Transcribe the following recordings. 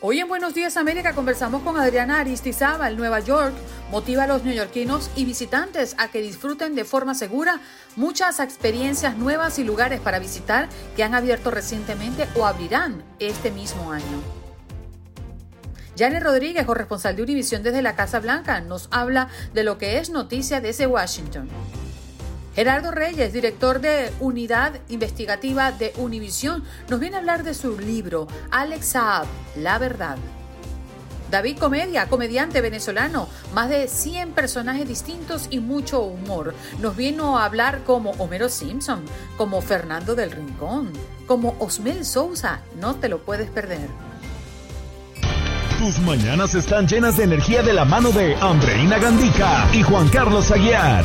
Hoy en Buenos Días América conversamos con Adriana Aristizábal, Nueva York. Motiva a los neoyorquinos y visitantes a que disfruten de forma segura muchas experiencias nuevas y lugares para visitar que han abierto recientemente o abrirán este mismo año. Janet Rodríguez, corresponsal de Univisión desde la Casa Blanca, nos habla de lo que es noticia desde Washington. Gerardo Reyes, director de Unidad Investigativa de Univisión, nos viene a hablar de su libro Alex Saab, La Verdad. David Comedia, comediante venezolano, más de 100 personajes distintos y mucho humor. Nos vino a hablar como Homero Simpson, como Fernando del Rincón, como Osmel Sousa. No te lo puedes perder. Tus mañanas están llenas de energía de la mano de Andreina Gandica y Juan Carlos Aguiar.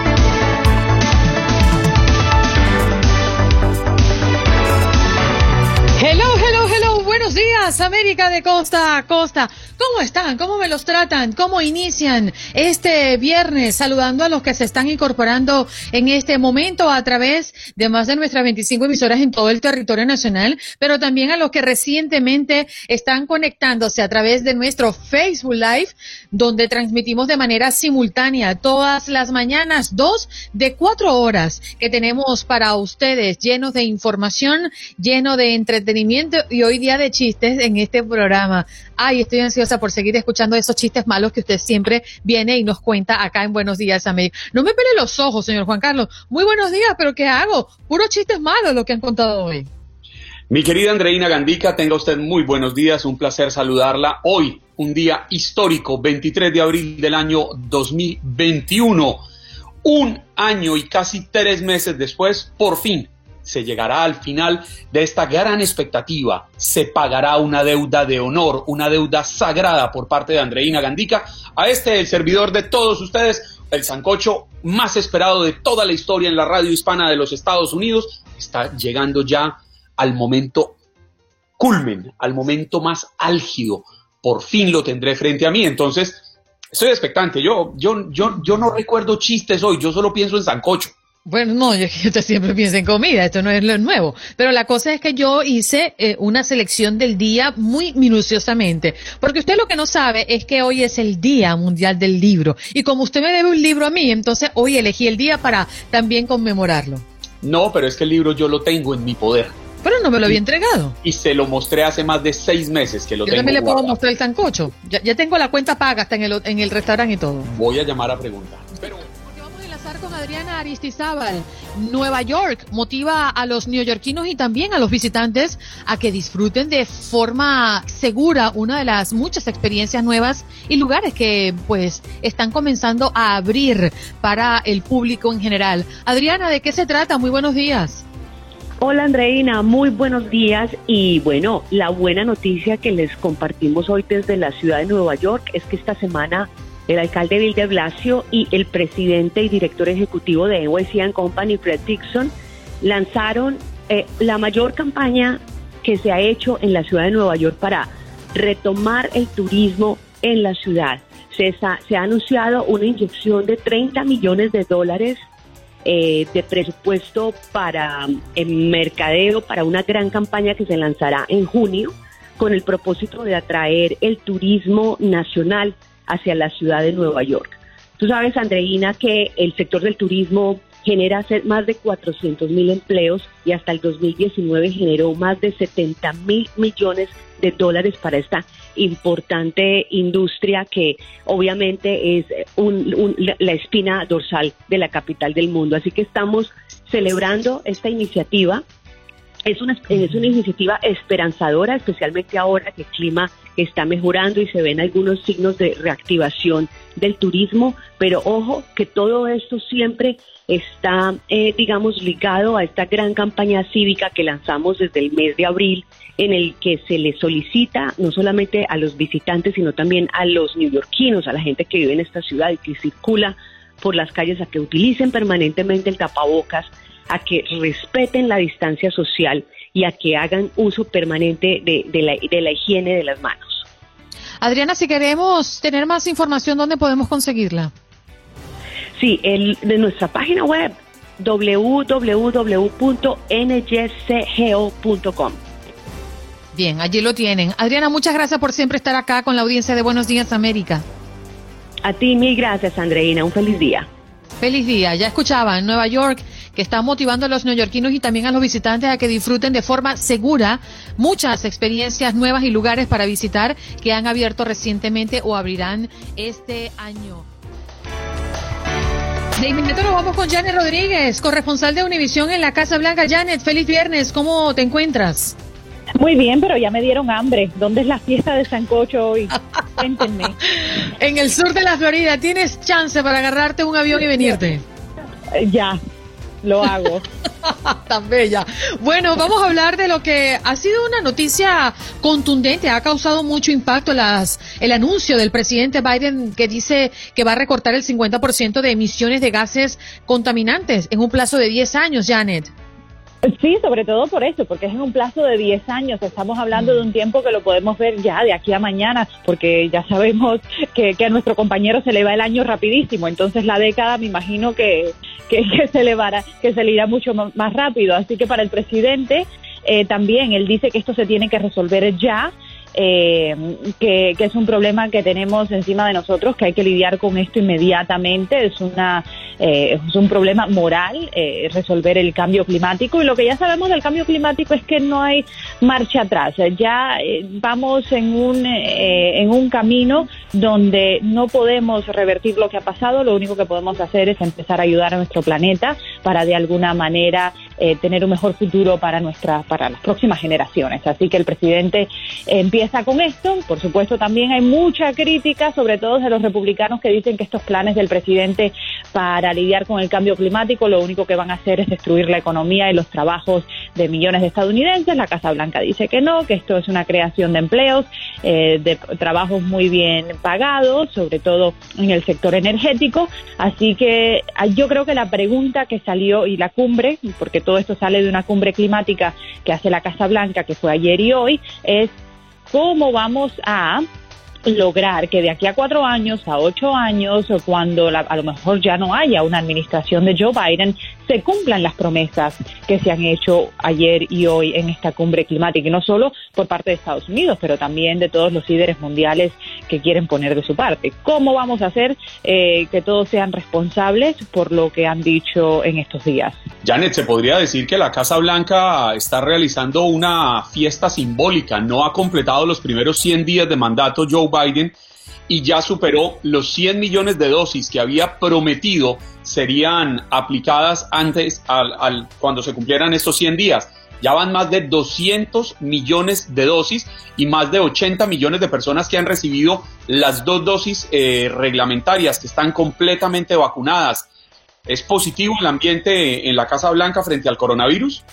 Buenos días, América de costa a costa. ¿Cómo están? ¿Cómo me los tratan? ¿Cómo inician este viernes? Saludando a los que se están incorporando en este momento a través de más de nuestras 25 emisoras en todo el territorio nacional, pero también a los que recientemente están conectándose a través de nuestro Facebook Live, donde transmitimos de manera simultánea todas las mañanas, dos de cuatro horas que tenemos para ustedes, llenos de información, lleno de entretenimiento y hoy día de chistes en este programa. Ay, estoy ansiosa por seguir escuchando esos chistes malos que usted siempre viene y nos cuenta acá en Buenos Días, América. No me pele los ojos, señor Juan Carlos. Muy buenos días, pero ¿qué hago? Puros chistes malos lo que han contado hoy. Mi querida Andreina Gandica, tenga usted muy buenos días, un placer saludarla. Hoy, un día histórico, 23 de abril del año 2021. Un año y casi tres meses después, por fin, se llegará al final de esta gran expectativa, se pagará una deuda de honor, una deuda sagrada por parte de Andreina Gandica a este, el servidor de todos ustedes, el sancocho más esperado de toda la historia en la radio hispana de los Estados Unidos, está llegando ya al momento culmen, al momento más álgido. Por fin lo tendré frente a mí, entonces estoy expectante. Yo, yo, yo, yo no recuerdo chistes hoy, yo solo pienso en sancocho. Bueno, no, yo, siempre piensa en comida, esto no es lo nuevo. Pero la cosa es que yo hice eh, una selección del día muy minuciosamente. Porque usted lo que no sabe es que hoy es el Día Mundial del Libro. Y como usted me debe un libro a mí, entonces hoy elegí el día para también conmemorarlo. No, pero es que el libro yo lo tengo en mi poder. Pero no me lo había entregado. Y se lo mostré hace más de seis meses que lo Yo tengo. también le puedo guardado. mostrar el sancocho. Ya, ya tengo la cuenta paga hasta en el, en el restaurante y todo. Voy a llamar a preguntar. Pero Enlazar con Adriana Aristizábal. Nueva York motiva a los neoyorquinos y también a los visitantes a que disfruten de forma segura una de las muchas experiencias nuevas y lugares que pues están comenzando a abrir para el público en general. Adriana, ¿de qué se trata? Muy buenos días. Hola Andreina, muy buenos días y bueno, la buena noticia que les compartimos hoy desde la ciudad de Nueva York es que esta semana el alcalde Bill de Blasio y el presidente y director ejecutivo de NYC Company, Fred Dixon, lanzaron eh, la mayor campaña que se ha hecho en la ciudad de Nueva York para retomar el turismo en la ciudad. Se, está- se ha anunciado una inyección de 30 millones de dólares eh, de presupuesto para el mercadeo, para una gran campaña que se lanzará en junio con el propósito de atraer el turismo nacional hacia la ciudad de Nueva York. Tú sabes, Andreina, que el sector del turismo genera más de 400 mil empleos y hasta el 2019 generó más de 70 mil millones de dólares para esta importante industria que obviamente es la espina dorsal de la capital del mundo. Así que estamos celebrando esta iniciativa. Es una, es una iniciativa esperanzadora, especialmente ahora que el clima está mejorando y se ven algunos signos de reactivación del turismo, pero ojo que todo esto siempre está, eh, digamos, ligado a esta gran campaña cívica que lanzamos desde el mes de abril, en el que se le solicita no solamente a los visitantes, sino también a los neoyorquinos, a la gente que vive en esta ciudad y que circula por las calles, a que utilicen permanentemente el tapabocas, a que respeten la distancia social y a que hagan uso permanente de, la, de la higiene de las manos. Adriana, si queremos tener más información, ¿dónde podemos conseguirla? Sí, el, de nuestra página web www.njcgo.com. Bien, allí lo tienen. Adriana, muchas gracias por siempre estar acá con la audiencia de Buenos Días América. A ti mil gracias, Andreina. Un feliz día. Feliz día. Ya escuchaba en Nueva York que está motivando a los neoyorquinos y también a los visitantes a que disfruten de forma segura muchas experiencias nuevas y lugares para visitar que han abierto recientemente o abrirán este año. De inmediato nos vamos con Janet Rodríguez, corresponsal de Univisión en la Casa Blanca. Janet, feliz viernes, ¿cómo te encuentras? Muy bien, pero ya me dieron hambre. ¿Dónde es la fiesta de Sancocho hoy? Cuéntenme. en el sur de la Florida, ¿tienes chance para agarrarte un avión y venirte? Ya, lo hago. Tan bella. Bueno, vamos a hablar de lo que ha sido una noticia contundente, ha causado mucho impacto las, el anuncio del presidente Biden que dice que va a recortar el 50% de emisiones de gases contaminantes en un plazo de 10 años, Janet. Sí, sobre todo por eso, porque es en un plazo de 10 años. Estamos hablando de un tiempo que lo podemos ver ya de aquí a mañana, porque ya sabemos que, a nuestro compañero se le va el año rapidísimo. Entonces la década me imagino que, que, se, le va, que se le irá mucho más rápido. Así que para el presidente eh, también, él dice que esto se tiene que resolver ya eh, que, es un problema que tenemos encima de nosotros, que hay que lidiar con esto inmediatamente. Es, una, eh, es un problema moral eh, resolver el cambio climático y lo que ya sabemos del cambio climático es que no hay marcha atrás. Ya eh, vamos en un, en un camino donde no podemos revertir lo que ha pasado, lo único que podemos hacer es empezar a ayudar a nuestro planeta para de alguna manera tener un mejor futuro para, nuestra, para las próximas generaciones. Así que el presidente empieza empieza con esto. Por supuesto, también hay mucha crítica, sobre todo de los republicanos que dicen que estos planes del presidente para lidiar con el cambio climático lo único que van a hacer es destruir la economía y los trabajos de millones de estadounidenses. La Casa Blanca dice que no, que esto es una creación de empleos, eh, de trabajos muy bien pagados, sobre todo en el sector energético. Así que ah, yo creo que la pregunta que salió y la cumbre, porque todo esto sale de una cumbre climática que hace la Casa Blanca, que fue ayer y hoy, es cómo vamos a lograr que de aquí a cuatro años, a ocho años, cuando a lo mejor ya no haya una administración de Joe Biden, se cumplan las promesas que se han hecho ayer y hoy en esta cumbre climática, y no solo por parte de Estados Unidos, pero también de todos los líderes mundiales que quieren poner de su parte. ¿Cómo vamos a hacer eh, que todos sean responsables por lo que han dicho en estos días? Janet, se podría decir que la Casa Blanca está realizando una fiesta simbólica, no ha completado los primeros 100 días de mandato Joe Biden y ya superó los 100 millones de dosis que había prometido serían aplicadas antes al, cuando se cumplieran estos 100 días. Ya van más de 200 millones de dosis y más de 80 millones de personas que han recibido las dos dosis eh, reglamentarias, que están completamente vacunadas. ¿Es positivo el ambiente en la Casa Blanca frente al coronavirus?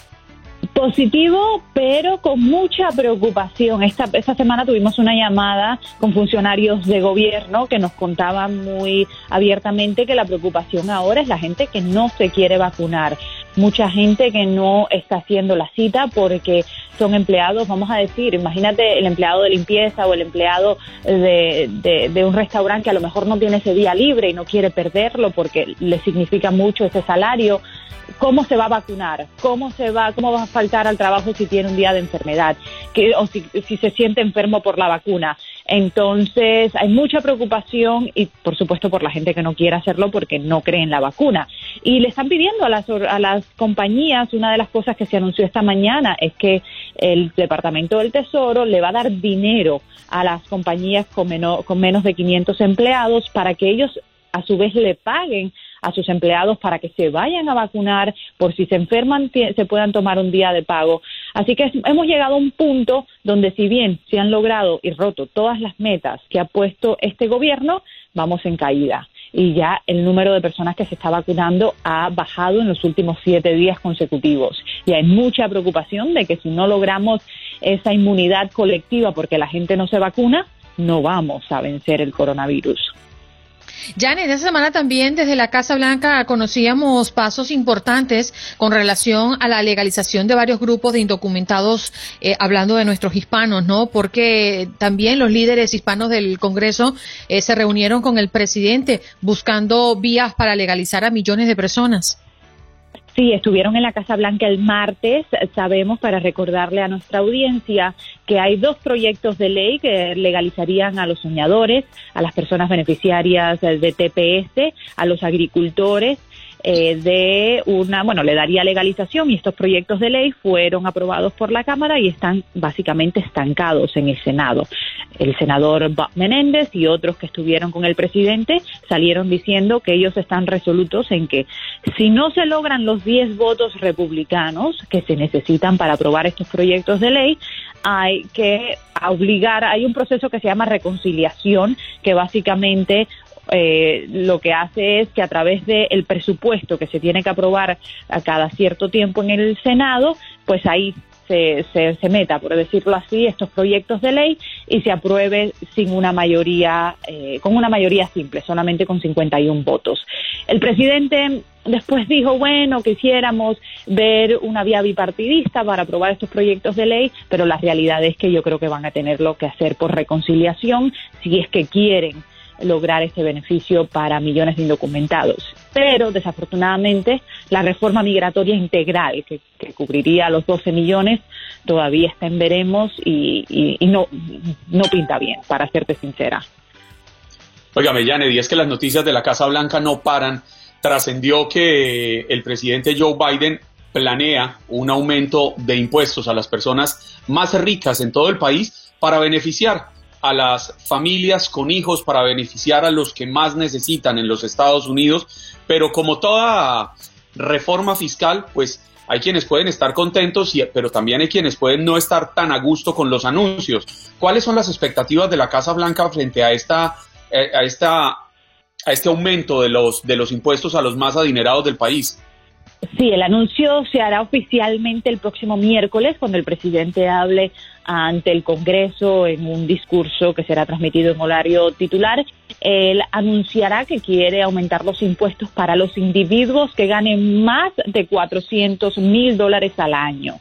Positivo, pero con mucha preocupación. Esta, esta semana tuvimos una llamada con funcionarios de gobierno que nos contaban muy abiertamente que la preocupación ahora es la gente que no se quiere vacunar. Mucha gente que no está haciendo la cita porque son empleados, vamos a decir, imagínate el empleado de limpieza o el empleado de, de, un restaurante que a lo mejor no tiene ese día libre y no quiere perderlo porque le significa mucho ese salario. Cómo se va a vacunar, cómo se va, cómo va a faltar al trabajo si tiene un día de enfermedad, que, o si, se siente enfermo por la vacuna. Entonces, hay mucha preocupación y, por supuesto, por la gente que no quiere hacerlo porque no cree en la vacuna. Y le están pidiendo a las, a las compañías, una de las cosas que se anunció esta mañana es que el Departamento del Tesoro le va a dar dinero a las compañías con, con menos de 500 empleados para que ellos a su vez le paguen a sus empleados para que se vayan a vacunar, por si se enferman se puedan tomar un día de pago. Así que hemos llegado a un punto donde si bien se han logrado y roto todas las metas que ha puesto este gobierno, vamos en caída. Y ya el número de personas que se está vacunando ha bajado en los últimos siete días consecutivos. Y hay mucha preocupación de que si no logramos esa inmunidad colectiva porque la gente no se vacuna, no vamos a vencer el coronavirus. Jan, en esta semana también desde la Casa Blanca conocíamos pasos importantes con relación a la legalización de varios grupos de indocumentados, eh, hablando de nuestros hispanos, ¿no? Porque también los líderes hispanos del Congreso eh, se reunieron con el presidente buscando vías para legalizar a millones de personas. Sí, estuvieron en la Casa Blanca el martes. Sabemos, para recordarle a nuestra audiencia, que hay dos proyectos de ley que legalizarían a los soñadores, a las personas beneficiarias de TPS, a los agricultores eh, de una, bueno, le daría legalización y estos proyectos de ley fueron aprobados por la Cámara y están básicamente estancados en el Senado. El senador Bob Menéndez y otros que estuvieron con el presidente salieron diciendo que ellos están resolutos en que si no se logran los 10 votos republicanos que se necesitan para aprobar estos proyectos de ley, hay que obligar, hay un proceso que se llama reconciliación, que básicamente eh, lo que hace es que a través del presupuesto que se tiene que aprobar a cada cierto tiempo en el Senado, pues ahí se, se, meta, por decirlo así, estos proyectos de ley y se apruebe sin una mayoría, eh, con una mayoría simple, solamente con 51 votos. El presidente después dijo, bueno, quisiéramos ver una vía bipartidista para aprobar estos proyectos de ley, pero la realidad es que yo creo que van a tenerlo que hacer por reconciliación si es que quieren lograr ese beneficio para millones de indocumentados. Pero desafortunadamente la reforma migratoria integral que, cubriría los 12 millones todavía está en veremos y, no, no pinta bien, para serte sincera. Óigame, Janet, es que las noticias de la Casa Blanca no paran. Trascendió que el presidente Joe Biden planea un aumento de impuestos a las personas más ricas en todo el país para beneficiar a las familias con hijos para beneficiar a los que más necesitan en los Estados Unidos, pero como toda reforma fiscal, pues hay quienes pueden estar contentos, pero también hay quienes pueden no estar tan a gusto con los anuncios. ¿Cuáles son las expectativas de la Casa Blanca frente a esta, eh, a esta, a este aumento de los, de los impuestos a los más adinerados del país? Sí, el anuncio se hará oficialmente el próximo miércoles cuando el presidente hable ante el Congreso en un discurso que será transmitido en horario titular. Él anunciará que quiere aumentar los impuestos para los individuos que ganen más de 400 mil dólares al año.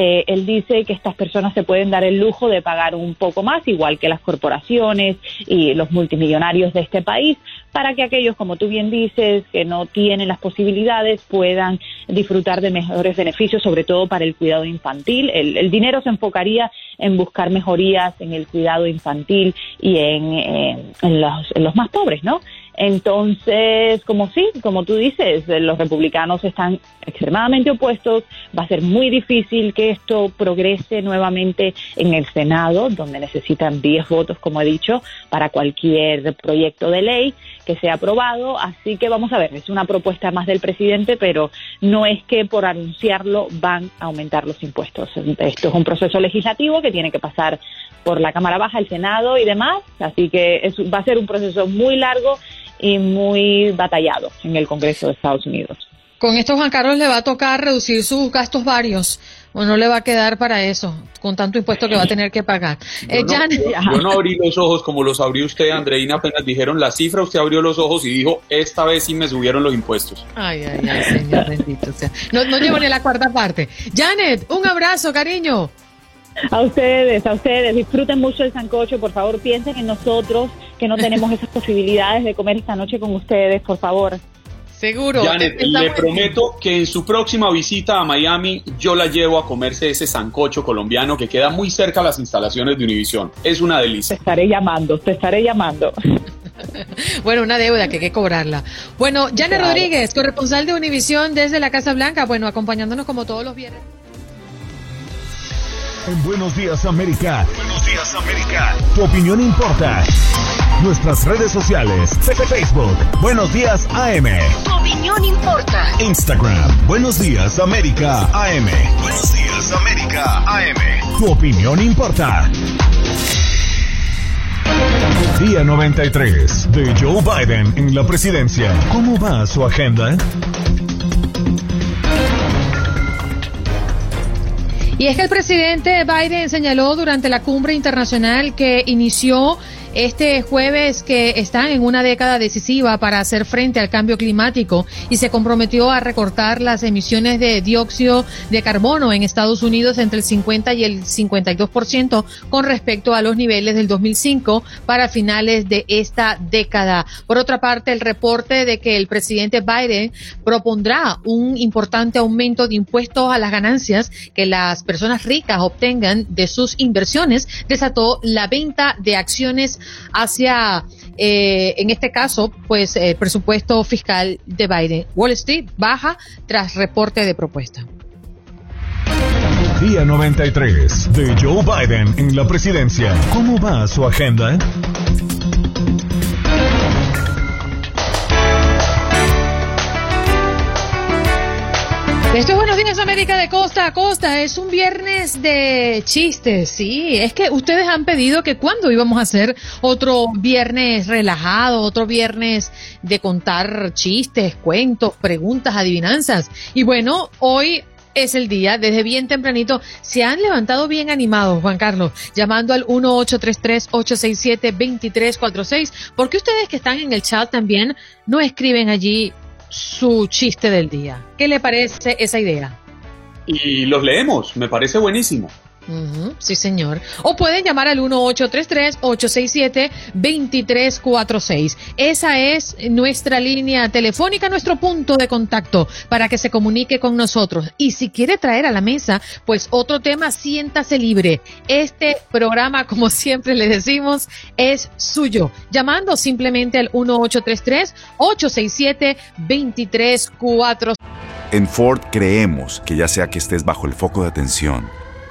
Eh, él dice que estas personas se pueden dar el lujo de pagar un poco más, igual que las corporaciones y los multimillonarios de este país, para que aquellos, como tú bien dices, que no tienen las posibilidades, puedan disfrutar de mejores beneficios, sobre todo para el cuidado infantil. El, dinero se enfocaría en buscar mejorías en el cuidado infantil y en, eh, los, en los más pobres, ¿no? Entonces, como sí, como tú dices, los republicanos están extremadamente opuestos, va a ser muy difícil que esto progrese nuevamente en el Senado, donde necesitan 10 votos, como he dicho, para cualquier proyecto de ley que sea aprobado. Así que vamos a ver, es una propuesta más del presidente, pero no es que por anunciarlo van a aumentar los impuestos. Esto es un proceso legislativo que tiene que pasar por la Cámara Baja, el Senado y demás, así que va a ser un proceso muy largo y muy batallado en el Congreso de Estados Unidos. Con esto Juan Carlos le va a tocar reducir sus gastos varios, o no le va a quedar para eso, con tanto impuesto que va a tener que pagar. Yo, eh, no, no, abrí los ojos como los abrió usted, Andreina, apenas dijeron la cifra, usted abrió los ojos y dijo, esta vez sí me subieron los impuestos. Ay, ay, ay, señor bendito sea. No, no llevo ni la cuarta parte. Janet, un abrazo, cariño. A ustedes, a ustedes, disfruten mucho el sancocho, por favor, piensen en nosotros que no tenemos esas posibilidades de comer esta noche con ustedes, por favor. Seguro. Janet, le prometo que en su próxima visita a Miami yo la llevo a comerse ese sancocho colombiano que queda muy cerca a las instalaciones de Univision. Es una delicia. Te estaré llamando, te estaré llamando. bueno, una deuda que hay que cobrarla. Bueno, Janet Rodríguez, corresponsal de Univisión desde la Casa Blanca, bueno, acompañándonos como todos los viernes. En Buenos Días América. Buenos Días América. Tu opinión importa. Nuestras redes sociales. Facebook. Buenos Días AM. Tu opinión importa. Instagram. Buenos Días América AM. Buenos Días América AM. Tu opinión importa. Día 93 de Joe Biden en la presidencia. ¿Cómo va su agenda? Y es que el presidente Biden señaló durante la cumbre internacional que inició este jueves que están en una década decisiva para hacer frente al cambio climático y se comprometió a recortar las emisiones de dióxido de carbono en Estados Unidos entre el 50 y el 52% con respecto a los niveles del 2005 para finales de esta década. Por otra parte, el reporte de que el presidente Biden propondrá un importante aumento de impuestos a las ganancias que las personas ricas obtengan de sus inversiones desató la venta de acciones hacia, eh, en este caso, pues el presupuesto fiscal de Biden. Wall Street baja tras reporte de propuesta. Día 93 de Joe Biden en la presidencia. ¿Cómo va su agenda? Esto es Buenos Días América de costa a costa. Es un viernes de chistes, sí. Es que ustedes han pedido que cuando íbamos a hacer otro viernes relajado, otro viernes de contar chistes, cuentos, preguntas, adivinanzas. Y bueno, hoy es el día, desde bien tempranito, se han levantado bien animados, Juan Carlos, llamando al 1833-867-2346. porque ustedes que están en el chat también no escriben allí su chiste del día. ¿Qué le parece esa idea? Y los leemos, me parece buenísimo sí, señor. O pueden llamar al 1833-867-2346. Esa es nuestra línea telefónica, nuestro punto de contacto para que se comunique con nosotros. Y si quiere traer a la mesa, pues otro tema, siéntase libre. Este programa, como siempre le decimos, es suyo. Llamando simplemente al 1833-867-2346. En Ford creemos que ya sea que estés bajo el foco de atención,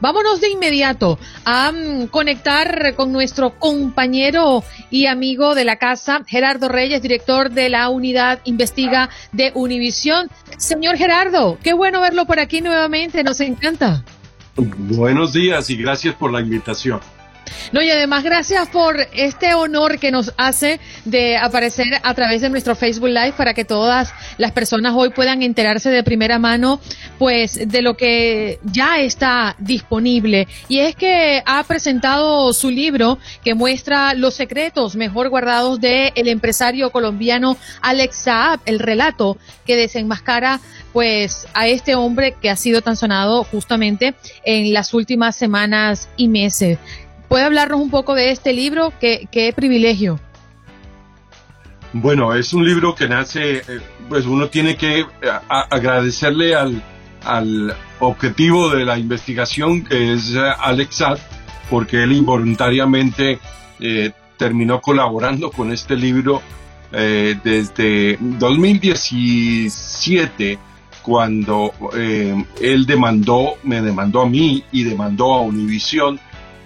Vámonos de inmediato a mm, conectar con nuestro compañero y amigo de la casa, Gerardo Reyes, director de la unidad Investiga de Univisión. Señor Gerardo, qué bueno verlo por aquí nuevamente, nos encanta. Buenos días y gracias por la invitación. No, y además gracias por este honor que nos hace de aparecer a través de nuestro Facebook Live para que todas las personas hoy puedan enterarse de primera mano pues de lo que ya está disponible. Y es que ha presentado su libro que muestra los secretos mejor guardados del el empresario colombiano Alex Saab, el relato que desenmascara pues a este hombre que ha sido tan sonado justamente en las últimas semanas y meses. ¿Puede hablarnos un poco de este libro? ¿Qué, qué privilegio? Bueno, es un libro que nace, eh, pues uno tiene que eh, agradecerle al, al, objetivo de la investigación, que es eh, Alex porque él involuntariamente terminó colaborando con este libro desde 2017, cuando él demandó, me demandó a mí y demandó a Univision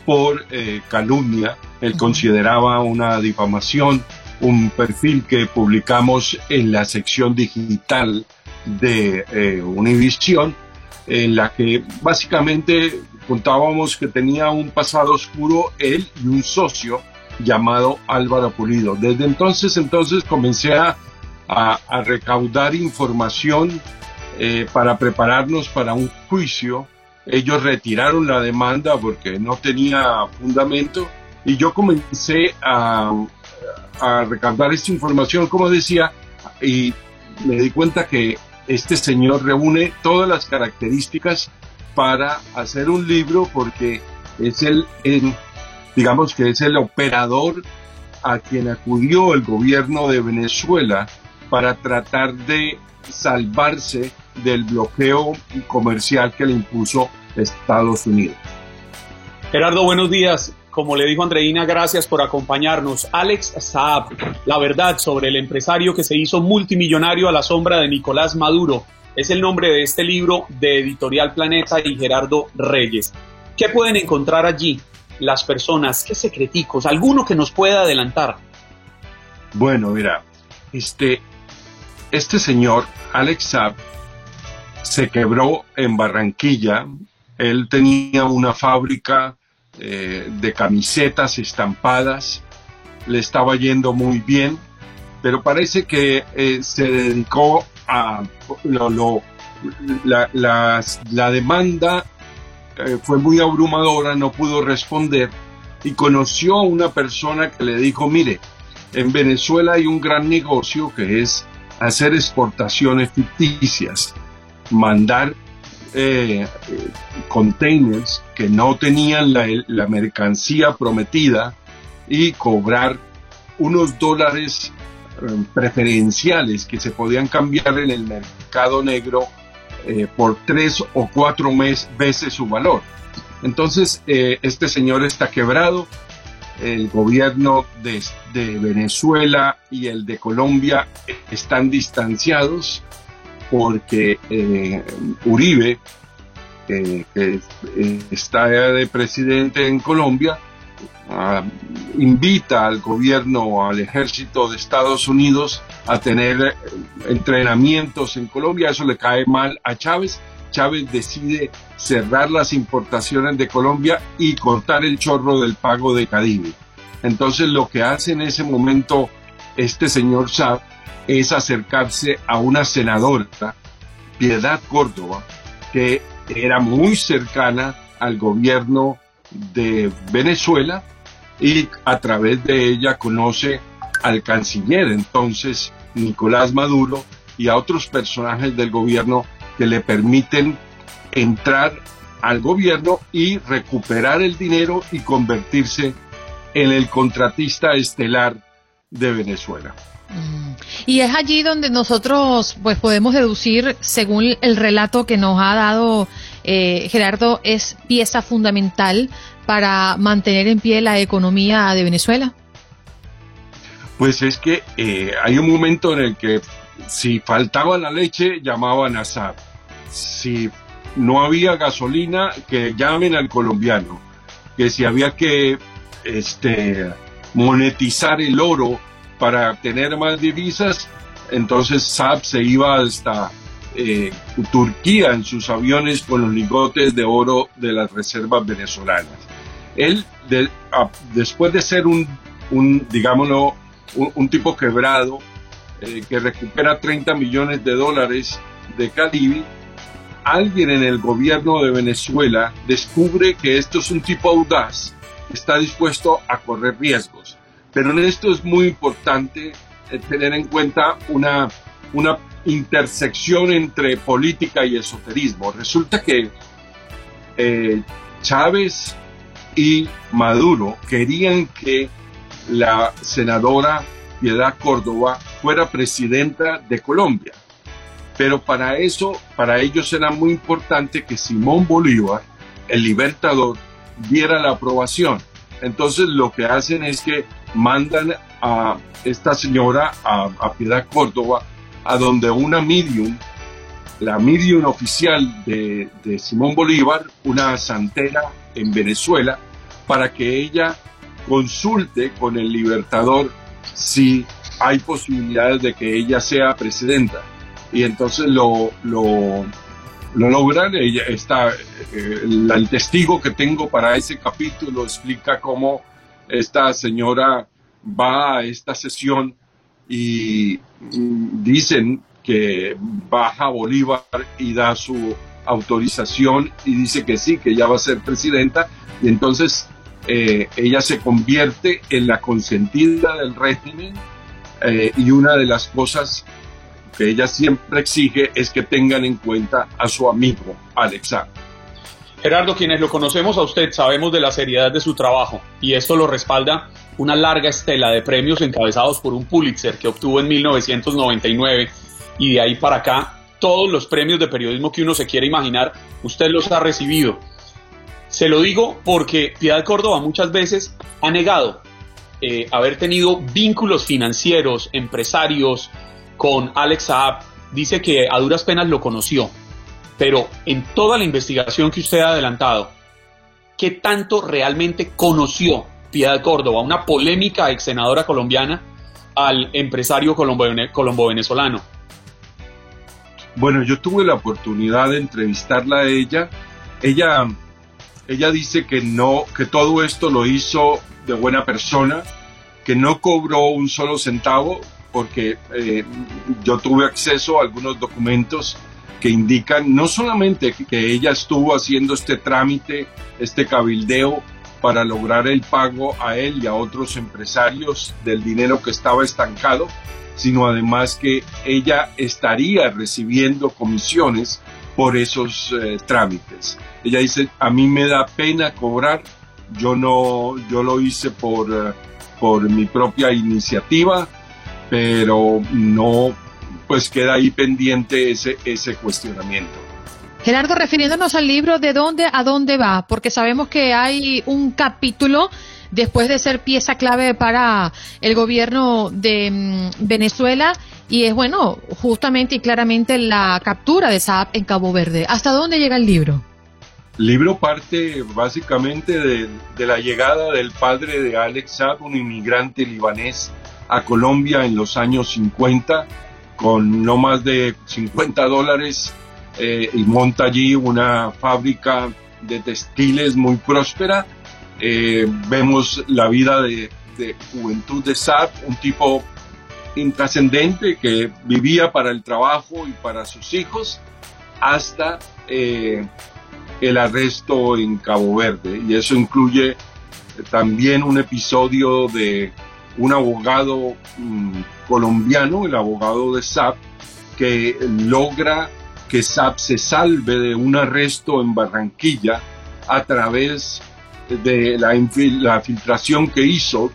por eh, calumnia. Él consideraba una difamación un perfil que publicamos en la sección digital de eh, Univision, en la que básicamente contábamos que tenía un pasado oscuro él y un socio llamado Álvaro Pulido. Desde entonces, entonces comencé a, a recaudar información eh, para prepararnos para un juicio. Ellos retiraron la demanda porque no tenía fundamento y yo comencé a, a esta información, como decía, y me di cuenta que este señor reúne todas las características para hacer un libro porque es el, digamos que es el operador a quien acudió el gobierno de Venezuela para tratar de salvarse del bloqueo comercial que le impuso Estados Unidos. Gerardo, buenos días. Como le dijo Andreina, gracias por acompañarnos. Alex Saab, la verdad sobre el empresario que se hizo multimillonario a la sombra de Nicolás Maduro. Es el nombre de este libro de Editorial Planeta y Gerardo Reyes. ¿Qué pueden encontrar allí las personas? ¿Qué secreticos? ¿Alguno que nos pueda adelantar? Bueno, mira, este, este señor, Alex Saab, se quebró en Barranquilla. Él tenía una fábrica eh, de camisetas estampadas, le estaba yendo muy bien, pero parece que eh, se dedicó a lo, la, demanda eh, fue muy abrumadora, no pudo responder y conoció a una persona que le dijo, mire, en Venezuela hay un gran negocio que es hacer exportaciones ficticias, mandar eh, containers que no tenían la, mercancía prometida y cobrar unos dólares eh, preferenciales que se podían cambiar en el mercado negro eh, por tres o cuatro veces su valor. Entonces, este señor está quebrado, el gobierno de, Venezuela y el de Colombia están distanciados porque eh, Uribe, que eh, está de presidente en Colombia, ah, invita al gobierno, al ejército de Estados Unidos a tener eh, entrenamientos en Colombia. Eso le cae mal a Chávez. Chávez decide cerrar las importaciones de Colombia y cortar el chorro del pago de Cadivi. Entonces lo que hace en ese momento este señor Saab es acercarse a una senadora, Piedad Córdoba, que era muy cercana al gobierno de Venezuela y a través de ella conoce al canciller entonces Nicolás Maduro y a otros personajes del gobierno que le permiten entrar al gobierno y recuperar el dinero y convertirse en el contratista estelar de Venezuela. Mm. Y es allí donde nosotros pues podemos deducir, según el relato que nos ha dado eh, Gerardo, es pieza fundamental para mantener en pie la economía de Venezuela. Pues es que eh, hay un momento en el que si faltaba la leche llamaban a SAP, si no había gasolina que llamen al colombiano, que si había que este monetizar el oro para tener más divisas, entonces Saab se iba hasta eh, Turquía en sus aviones con los lingotes de oro de las reservas venezolanas. Él, después de ser un, un digámoslo, un, tipo quebrado, eh, que recupera 30 millones de dólares de Cadivi, alguien en el gobierno de Venezuela descubre que esto es un tipo audaz, está dispuesto a correr riesgos pero en esto es muy importante eh, tener en cuenta una, una intersección entre política y esoterismo. Resulta que eh, Chávez y Maduro querían que la senadora Piedad Córdoba fuera presidenta de Colombia. Pero para eso, para ellos era muy importante que Simón Bolívar, el libertador, diera la aprobación. Entonces lo que hacen es que mandan a esta señora, a, Piedad Córdoba, a donde una medium, la medium oficial de, de Simón Bolívar, una santera en Venezuela, para que ella consulte con el libertador si hay posibilidades de que ella sea presidenta. Y entonces lo, lo, lo logran. Ella está, eh, el testigo que tengo para ese capítulo explica cómo esta señora va a esta sesión y mm, dicen que baja Bolívar y da su autorización y dice que sí, que ella va a ser presidenta y entonces eh, ella se convierte en la consentida del régimen eh, y una de las cosas que ella siempre exige es que tengan en cuenta a su amigo Alexa. Gerardo, quienes lo conocemos a usted sabemos de la seriedad de su trabajo y esto lo respalda una larga estela de premios encabezados por un Pulitzer que obtuvo en 1999 y de ahí para acá todos los premios de periodismo que uno se quiere imaginar, usted los ha recibido. Se lo digo porque Piedad Córdoba muchas veces ha negado eh, haber tenido vínculos financieros, empresarios con Alex Saab. Dice que a duras penas lo conoció, pero en toda la investigación que usted ha adelantado, ¿qué tanto realmente conoció Piedad Córdoba, una polémica ex senadora colombiana, al empresario colombo-venezolano? Bueno, yo tuve la oportunidad de entrevistarla a ella. Ella, ella dice que no, que todo esto lo hizo de buena persona, que no cobró un solo centavo, porque eh, yo tuve acceso a algunos documentos que indican no solamente que ella estuvo haciendo este trámite, este cabildeo para lograr el pago a él y a otros empresarios del dinero que estaba estancado, sino además que ella estaría recibiendo comisiones por esos eh, trámites. Ella dice, a mí me da pena cobrar, yo no, yo lo hice por, eh, por mi propia iniciativa, pero no, pues queda ahí pendiente ese, ese cuestionamiento. Gerardo, refiriéndonos al libro, ¿de dónde a dónde va? Porque sabemos que hay un capítulo después de ser pieza clave para el gobierno de mm, Venezuela y es bueno, justamente y claramente la captura de Saab en Cabo Verde. ¿Hasta dónde llega el libro? El libro parte básicamente de, de la llegada del padre de Alex Saab, un inmigrante libanés a Colombia en los años 50 con no más de 50 dólares eh, y monta allí una fábrica de textiles muy próspera eh, vemos la vida de, juventud de Saab, un tipo intrascendente que vivía para el trabajo y para sus hijos hasta eh, el arresto en Cabo Verde. Y eso incluye también un episodio de un abogado mm, colombiano, el abogado de SAP, que logra que SAP se salve de un arresto en Barranquilla a través de la, la filtración que hizo.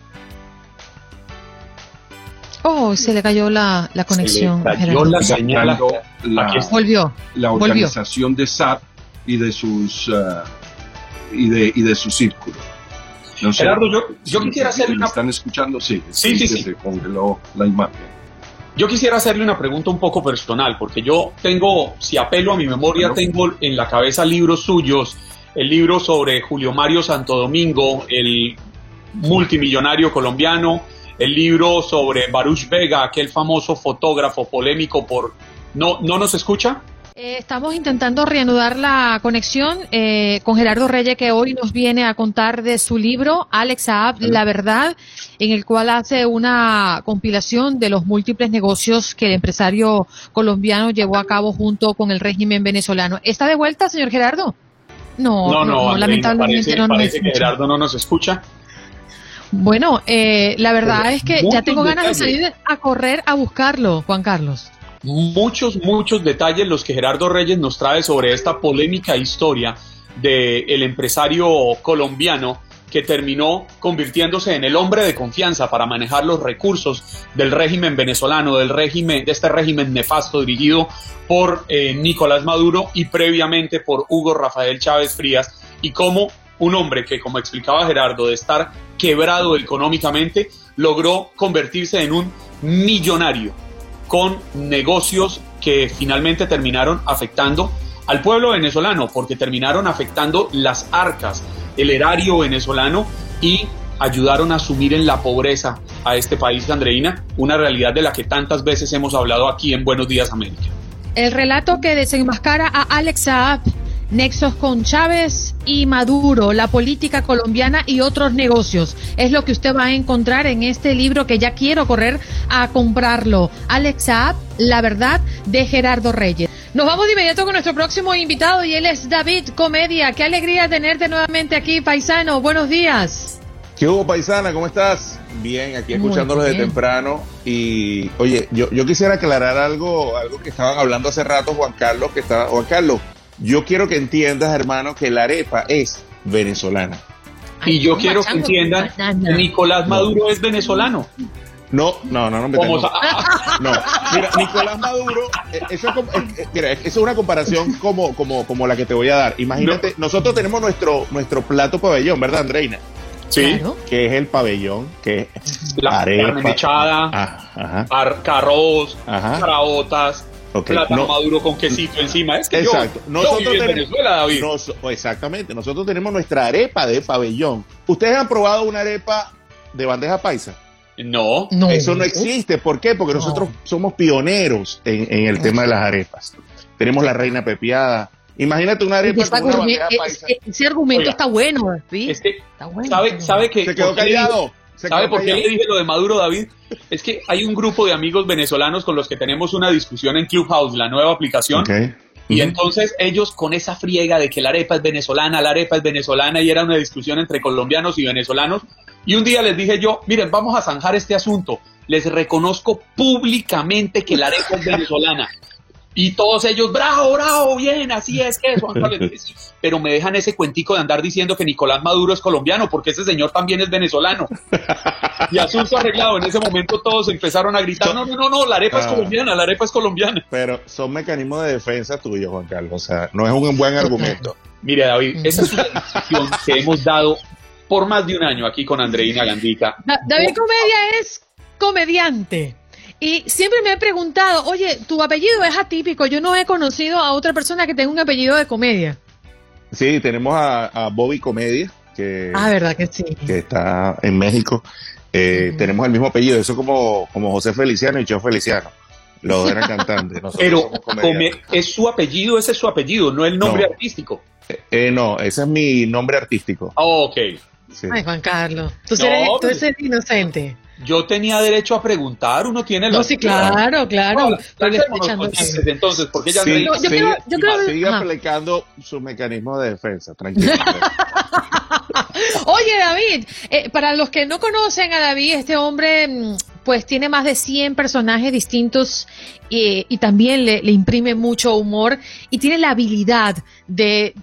Oh, se le cayó la, la conexión. Se le cayó la señal. La, volvió. La organización de SAP y de sus uh, y de y de su círculo. No sé, Gerardo, yo, yo quisiera hacerle una... ¿Están escuchando? Sí, sí, sí, sí. se congeló la imagen. Yo quisiera hacerle una pregunta un poco personal, porque yo tengo, si apelo a mi memoria, tengo en la cabeza libros suyos el libro sobre Julio Mario Santo Domingo, el multimillonario colombiano, el libro sobre Baruch Vega, aquel famoso fotógrafo polémico por... ¿No, ¿no nos escucha? Eh, estamos intentando reanudar la conexión eh, con Gerardo Reyes, que hoy nos viene a contar de su libro, Alex Saab, La Verdad, en el cual hace una compilación de los múltiples negocios que el empresario colombiano llevó a cabo junto con el régimen venezolano. ¿Está de vuelta, señor Gerardo? No, no, lamentablemente no parece que Gerardo no nos escucha. Bueno, eh, la verdad es que ya tengo ganas de salir a correr a buscarlo, Juan Carlos. Muchos, muchos detalles los que Gerardo Reyes nos trae sobre esta polémica historia del empresario colombiano que terminó convirtiéndose en el hombre de confianza para manejar los recursos del régimen venezolano, del régimen, de este régimen nefasto dirigido por eh, Nicolás Maduro y previamente por Hugo Rafael Chávez Frías, y como un hombre que, como explicaba Gerardo, de estar quebrado económicamente, logró convertirse en un millonario con negocios que finalmente terminaron afectando al pueblo venezolano, porque terminaron afectando las arcas el erario venezolano y ayudaron a sumir en la pobreza a este país, Andreina, una realidad de la que tantas veces hemos hablado aquí en Buenos Días América. El relato que desenmascara a Alex Saab nexos con Chávez y Maduro, la política colombiana y otros negocios. Es lo que usted va a encontrar en este libro que ya quiero correr a comprarlo. Alex Saab, La verdad de Gerardo Reyes. Nos vamos de inmediato con nuestro próximo invitado y él es David Comedia. Qué alegría tenerte nuevamente aquí, paisano. Buenos días. ¿Qué hubo, paisana? ¿Cómo estás? Bien, aquí escuchándolos de temprano. Y, oye, yo, yo quisiera aclarar algo, algo que estaban hablando hace rato, Juan Carlos, que estaba, Juan Carlos, yo quiero que entiendas, hermano, que la arepa es venezolana. Y yo quiero que entiendan que Nicolás Maduro es venezolano. No, no, no, no me tengo... No, mira, Nicolás Maduro, eh, eso es, como, eh, eh, mira, eso es una comparación como, como, como la que te voy a dar. Imagínate, nosotros tenemos nuestro, nuestro plato pabellón, ¿verdad, Andreina? Sí. Que es el pabellón, que es la arepa, carne mechada, ah, arroz, caraotas, plátano maduro con quesito encima. Es que exacto. Yo, nosotros yo tenemos, Venezuela, David. exactamente. Nosotros tenemos nuestra arepa de pabellón. ¿Ustedes han probado una arepa de bandeja paisa? No. Eso no existe. ¿Por qué? Porque nosotros somos pioneros en, el tema de las arepas. Tenemos la reina pepiada. Imagínate una arepa con una bandeja paisa. Ese, argumento está bueno. Es que, está bueno. ¿Sabe, sabe que Se quedó callado. ¿Sabe por qué le dije lo de Maduro, David? Es que hay un grupo de amigos venezolanos con los que tenemos una discusión en Clubhouse, la nueva aplicación. Y entonces ellos con esa friega de que la arepa es venezolana, la arepa es venezolana, y era una discusión entre colombianos y venezolanos, y un día les dije yo, miren, vamos a zanjar este asunto. Les reconozco públicamente que la arepa es venezolana. Y todos ellos, bravo, bravo, bien, así es que eso. Pero me dejan ese cuentico de andar diciendo que Nicolás Maduro es colombiano, porque ese señor también es venezolano. Y asunto arreglado. En ese momento todos empezaron a gritar, no, no, no, no, la arepa es ah. colombiana, la arepa es colombiana. Pero son mecanismos de defensa tuyos, Juan Carlos. O sea, no es un buen argumento. Mire, David, esa es una discusión que hemos dado por más de un año aquí con Andreina Gandica. David Comedia es comediante. Y siempre me he preguntado, oye, tu apellido es atípico. Yo no he conocido a otra persona que tenga un apellido de comedia. Sí, tenemos a, Bobby Comedia, que, ah, ¿verdad que sí? que está en México. Eh, tenemos el mismo apellido, eso como, como José Feliciano y Cheo Feliciano. Los dos eran cantantes. Pero es su apellido, ese es su apellido, no el nombre artístico. Eh, eh, no, ese es mi nombre artístico. Oh, ok. Ay, Juan Carlos, tú, eres, tú eres inocente. Yo tenía derecho a preguntar, uno tiene la... No, sí, claro, claro. entonces, porque ya sí, yo, creo, yo creo, sigue aplicando su mecanismo de defensa, tranquilo. Oye, David, eh, para los que no conocen a David, este hombre mm, pues tiene más de 100 personajes distintos eh, y también le, le imprime mucho humor y tiene la habilidad de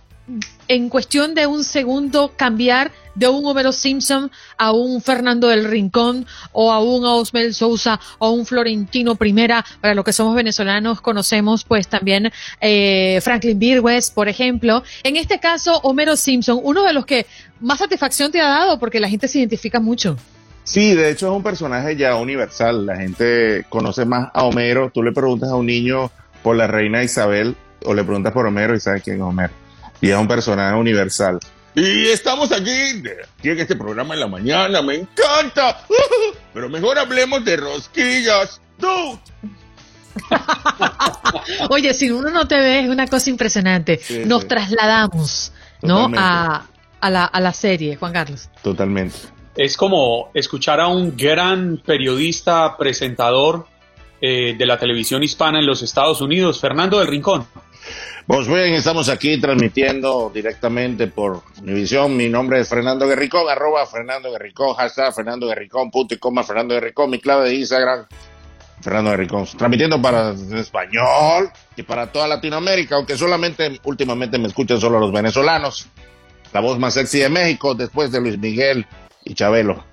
en cuestión de un segundo cambiar de un Homero Simpson a un Fernando del Rincón o a un Osmel Sousa o un Florentino Primera, para los que somos venezolanos conocemos pues también eh, Franklin Birwes, por ejemplo. En este caso, Homero Simpson, uno de los que más satisfacción te ha dado porque la gente se identifica mucho. Sí, de hecho es un personaje ya universal. La gente conoce más a Homero. Tú le preguntas a un niño por la reina Isabel o le preguntas por Homero y sabes quién es Homero y es un personaje universal. Y estamos aquí, tiene este programa en la mañana, me encanta. Pero mejor hablemos de rosquillas. ¡Tú! Oye, si uno no te ve, es una cosa impresionante. Nos trasladamos, ¿no? A, la, a la serie, Juan Carlos. Totalmente. Es como escuchar a un gran periodista, presentador eh, de la televisión hispana en los Estados Unidos, Fernando del Rincón. Pues bien, estamos aquí transmitiendo directamente por Univisión. Mi nombre es Fernando Guerricón, arroba Fernando Guerricón, hashtag Fernando Guerricón, punto y coma Fernando Guerricón, mi clave de Instagram, Fernando Guerricón. Transmitiendo para español y para toda Latinoamérica, aunque solamente últimamente me escuchan solo los venezolanos. La voz más sexy de México después de Luis Miguel y Chabelo.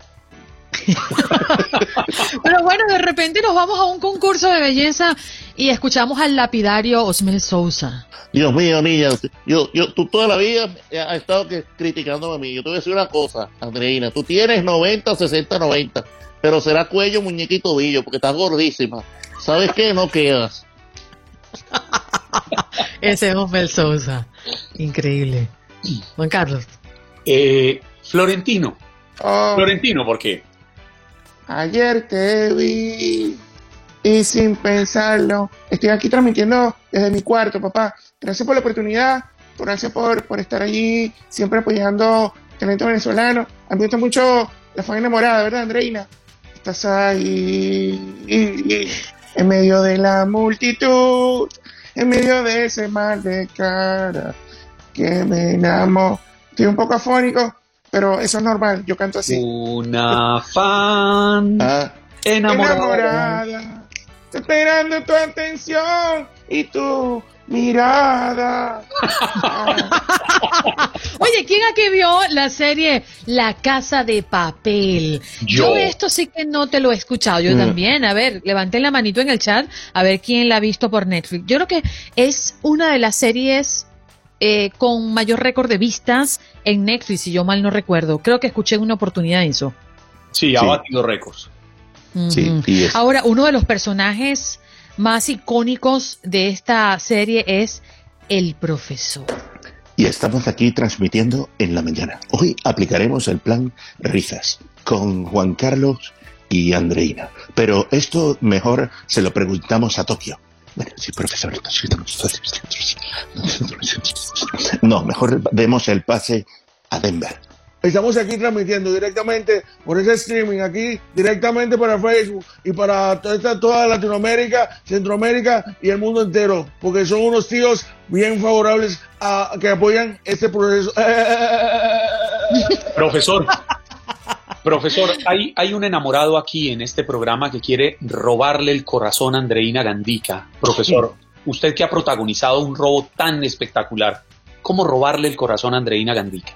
Pero bueno, de repente nos vamos a un concurso de belleza y escuchamos al lapidario Osmel Sousa. Dios mío, niña, yo, yo, tú toda la vida has estado criticando a mí. Yo te voy a decir una cosa, Andreina. Tú tienes 90, 60, 90, pero será cuello, muñequito, billo, porque estás gordísima. ¿Sabes qué? No quedas. Ese es Osmel Sousa. Increíble. Juan Carlos. Eh, Florentino. Oh. Florentino, ¿por qué? Ayer te vi y sin pensarlo, estoy aquí transmitiendo desde mi cuarto, papá. Gracias por la oportunidad gracias por, por estar allí, siempre apoyando talento venezolano. A mí me gusta mucho la fan enamorada, ¿verdad, Andreina? Estás ahí en medio de la multitud, en medio de ese mal de cara que me enamoró. Estoy un poco afónico, pero eso es normal, yo canto así. Una fan Ah, enamorada. enamorada, esperando tu atención y tu mirada. Oye, ¿quién aquí vio la serie La Casa de Papel? Yo. esto sí que no te lo he escuchado. Yo Mm. también. A ver, levanten la manito en el chat a ver quién la ha visto por Netflix. Yo creo que es una de las series eh, con mayor récord de vistas en Netflix, si yo mal no recuerdo. Creo que escuché en una oportunidad eso. Sí, ha Sí. batido récords. Sí, Ujú. y es- Ahora, uno de los personajes más icónicos de esta serie es el profesor. Y estamos aquí transmitiendo en la mañana. Hoy aplicaremos el plan Risas con Juan Carlos y Andreina. Pero esto mejor se lo preguntamos a Tokio. Bueno, sí, profesor. No, mejor demos el pase a Denver. Estamos aquí transmitiendo directamente por ese streaming aquí, directamente para Facebook y para toda, toda Latinoamérica, Centroamérica y el mundo entero, porque son unos tíos bien favorables a que apoyan este proceso. Profesor, profesor, hay, hay un enamorado aquí en este programa que quiere robarle el corazón a Andreina Gandica. Profesor, usted que ha protagonizado un robo tan espectacular, ¿cómo robarle el corazón a Andreina Gandica?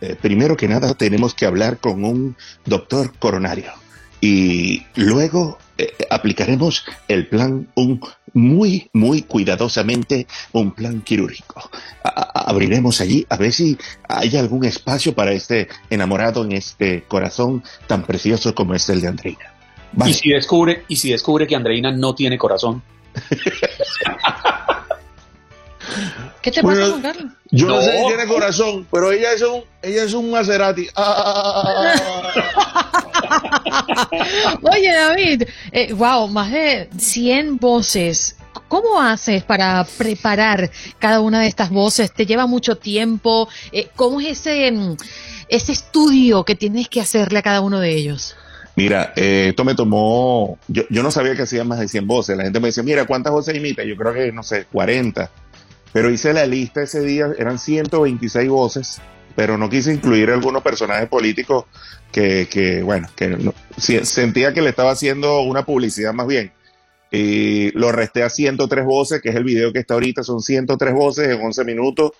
Eh, primero que nada tenemos que hablar con un doctor coronario y luego eh, aplicaremos el plan un muy muy cuidadosamente un plan quirúrgico A- abriremos allí a ver si hay algún espacio para este enamorado en este corazón tan precioso como es el de Andreina Vale. Y si descubre, y si descubre que Andreina no tiene corazón. ¿Qué te Bueno, pasa, Juan Carlos? Yo no, No. sé si tiene corazón, pero ella es un, ella es un Maserati. Ah, Oye, David, eh, wow, más de 100 voces. ¿Cómo haces para preparar cada una de estas voces? ¿Te lleva mucho tiempo? Eh, ¿Cómo es ese, mm, ese estudio que tienes que hacerle a cada uno de ellos? Mira, eh, esto me tomó, yo, yo no sabía que hacía más de 100 voces. La gente me decía, mira, ¿cuántas voces imita? Yo creo que, no sé, 40. Pero hice la lista ese día, eran 126 voces, pero no quise incluir algunos personajes políticos que, que bueno, que sentía que le estaba haciendo una publicidad más bien. Y lo resté a 103 voces, que es el video que está ahorita, son 103 voces en 11 minutos.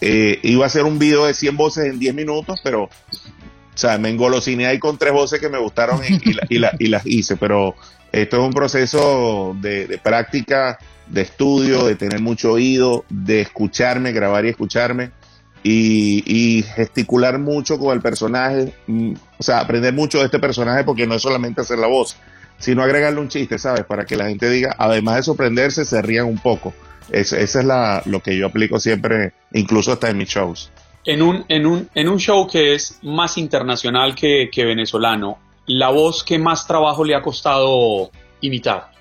Eh, iba a hacer un video de 100 voces en 10 minutos, pero o sea, me engolosiné ahí con tres voces que me gustaron y, la- y la- y las hice, pero esto es un proceso de práctica, de estudio, de tener mucho oído, de escucharme, grabar y escucharme y, y gesticular mucho con el personaje, mm, o sea, aprender mucho de este personaje porque no es solamente hacer la voz, sino agregarle un chiste, ¿sabes? Para que la gente diga, además de sorprenderse, se rían un poco. Es- Esa es la, lo que yo aplico siempre, incluso hasta en mis shows. En un, en un, en un show que es más internacional que, que venezolano, la voz que más trabajo le ha costado imitar.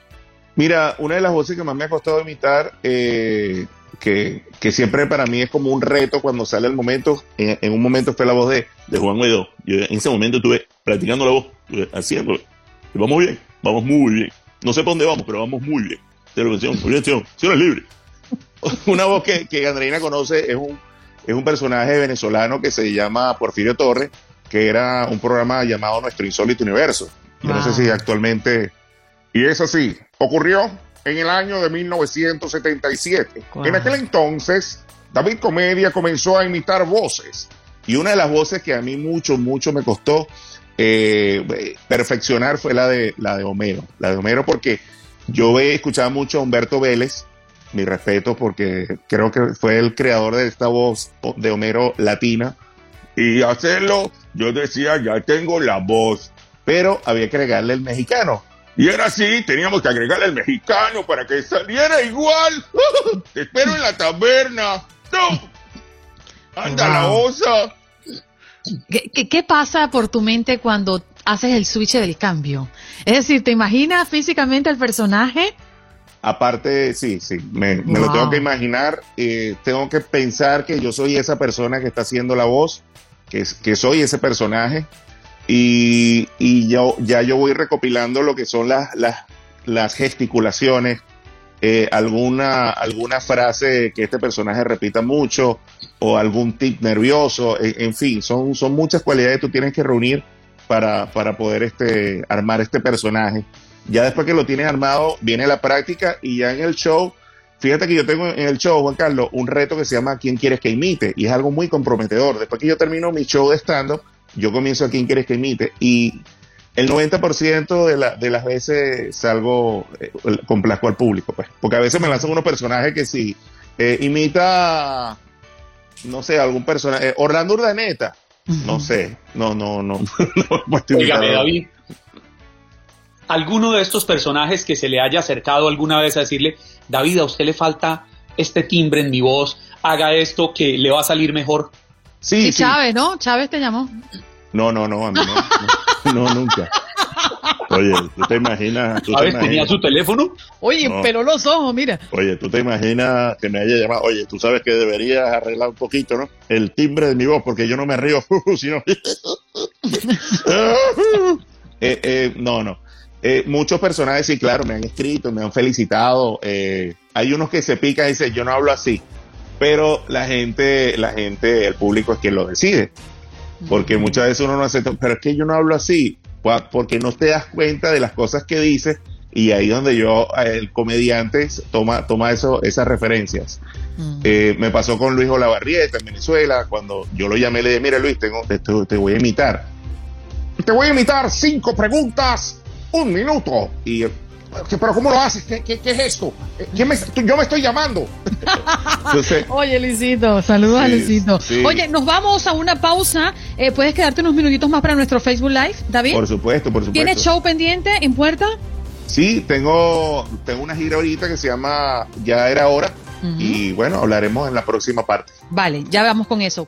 Mira, una de las voces que más me ha costado imitar, eh, que, que siempre para mí es como un reto cuando sale el momento, en, en un momento fue la voz de, de Juan Guaidó. Yo en ese momento estuve practicando la voz, estuve haciéndolo. Y vamos bien, vamos muy bien. No sé para dónde vamos, pero vamos muy bien. Televisión, orientación, acciones libre. Una voz que, que Andreina conoce es un, es un personaje venezolano que se llama Porfirio Torres, que era un programa llamado Nuestro Insólito Universo. Yo no sé si actualmente y es así, ocurrió en el año de 1977. Wow. En aquel entonces, David Comedia comenzó a imitar voces. Y una de las voces que a mí mucho, mucho me costó eh, perfeccionar fue la de, la de Homero. La de Homero porque yo he escuchado mucho a Humberto Vélez, mi respeto porque creo que fue el creador de esta voz de Homero latina. Y hacerlo, yo decía, ya tengo la voz, pero había que agregarle el mexicano. Y era así, teníamos que agregarle el mexicano para que saliera igual. Te espero en la taberna. No. Anda la osa. ¿Qué, qué, qué pasa por tu mente cuando haces el switch del cambio? Es decir, ¿te imaginas físicamente al personaje Aparte, sí, sí, me, me lo tengo que imaginar. eh, tengo que pensar que yo soy esa persona que está haciendo la voz, que soy ese personaje. Y, yo, ya yo voy recopilando lo que son las, las, las gesticulaciones, eh, alguna, alguna frase que este personaje repita mucho o algún tic nervioso, en, en fin, son, son muchas cualidades que tú tienes que reunir para, para poder este, armar este personaje. Ya después que lo tienes armado, viene la práctica y ya en el show, fíjate que yo tengo en el show, Juan Carlos, un reto que se llama ¿Quién quieres que imite? Y es algo muy comprometedor. Después que yo termino mi show de stand-up, yo comienzo a ¿Quién quieres que imite? Y el 90% de, la, de las veces salgo, eh, complazco al público, pues. Porque a veces me lanzan unos personajes que si eh, imita, no sé, algún personaje, eh, Orlando Urdaneta, no sé, no, no, no. no imitando. David. ¿Alguno de estos personajes que se le haya acercado alguna vez a decirle, David, a usted le falta este timbre en mi voz, haga esto que le va a salir mejor? Sí, Y Chávez, ¿no? Chávez te llamó. No, no, no, a mí no, no, no, nunca. Oye, tú te imaginas, tú te ¿Sabes? Tenía su teléfono. Oye, No. pero los ojos, mira. oye, tú te imaginas que me haya llamado, oye, tú sabes que deberías arreglar un poquito, ¿no? El timbre de mi voz, porque yo no me río, sino... Eh, eh, no, no. Eh, muchos personajes, sí, claro, me han escrito, me han felicitado. eh, hay unos que se pican y dicen, yo no hablo así. Pero la gente, la gente, el público es quien lo decide. Porque muchas veces uno no acepta, pero es que yo no hablo así, porque no te das cuenta de las cosas que dices y ahí donde yo, eh, el comediante, toma, toma eso, esas referencias. Eh, me pasó con Luis Olavarrieta en Venezuela, cuando yo lo llamé, le dije, mira Luis, tengo, te, te- voy a imitar. Te voy a imitar cinco preguntas, un minuto. Y, pero ¿cómo lo haces? ¿Qué, qué- qué es esto? ¿quién me- tú- yo me estoy llamando. Entonces, Oye, Luisito, saludos a Sí, Luisito. sí. Oye, nos vamos a una pausa. Eh, ¿Puedes quedarte unos minutitos más para nuestro Facebook Live, David? por supuesto, por supuesto. ¿Tienes show pendiente en puerta? Sí, tengo, tengo una gira ahorita que se llama Ya era hora. Y bueno, hablaremos en la próxima parte. Vale, ya vamos con eso.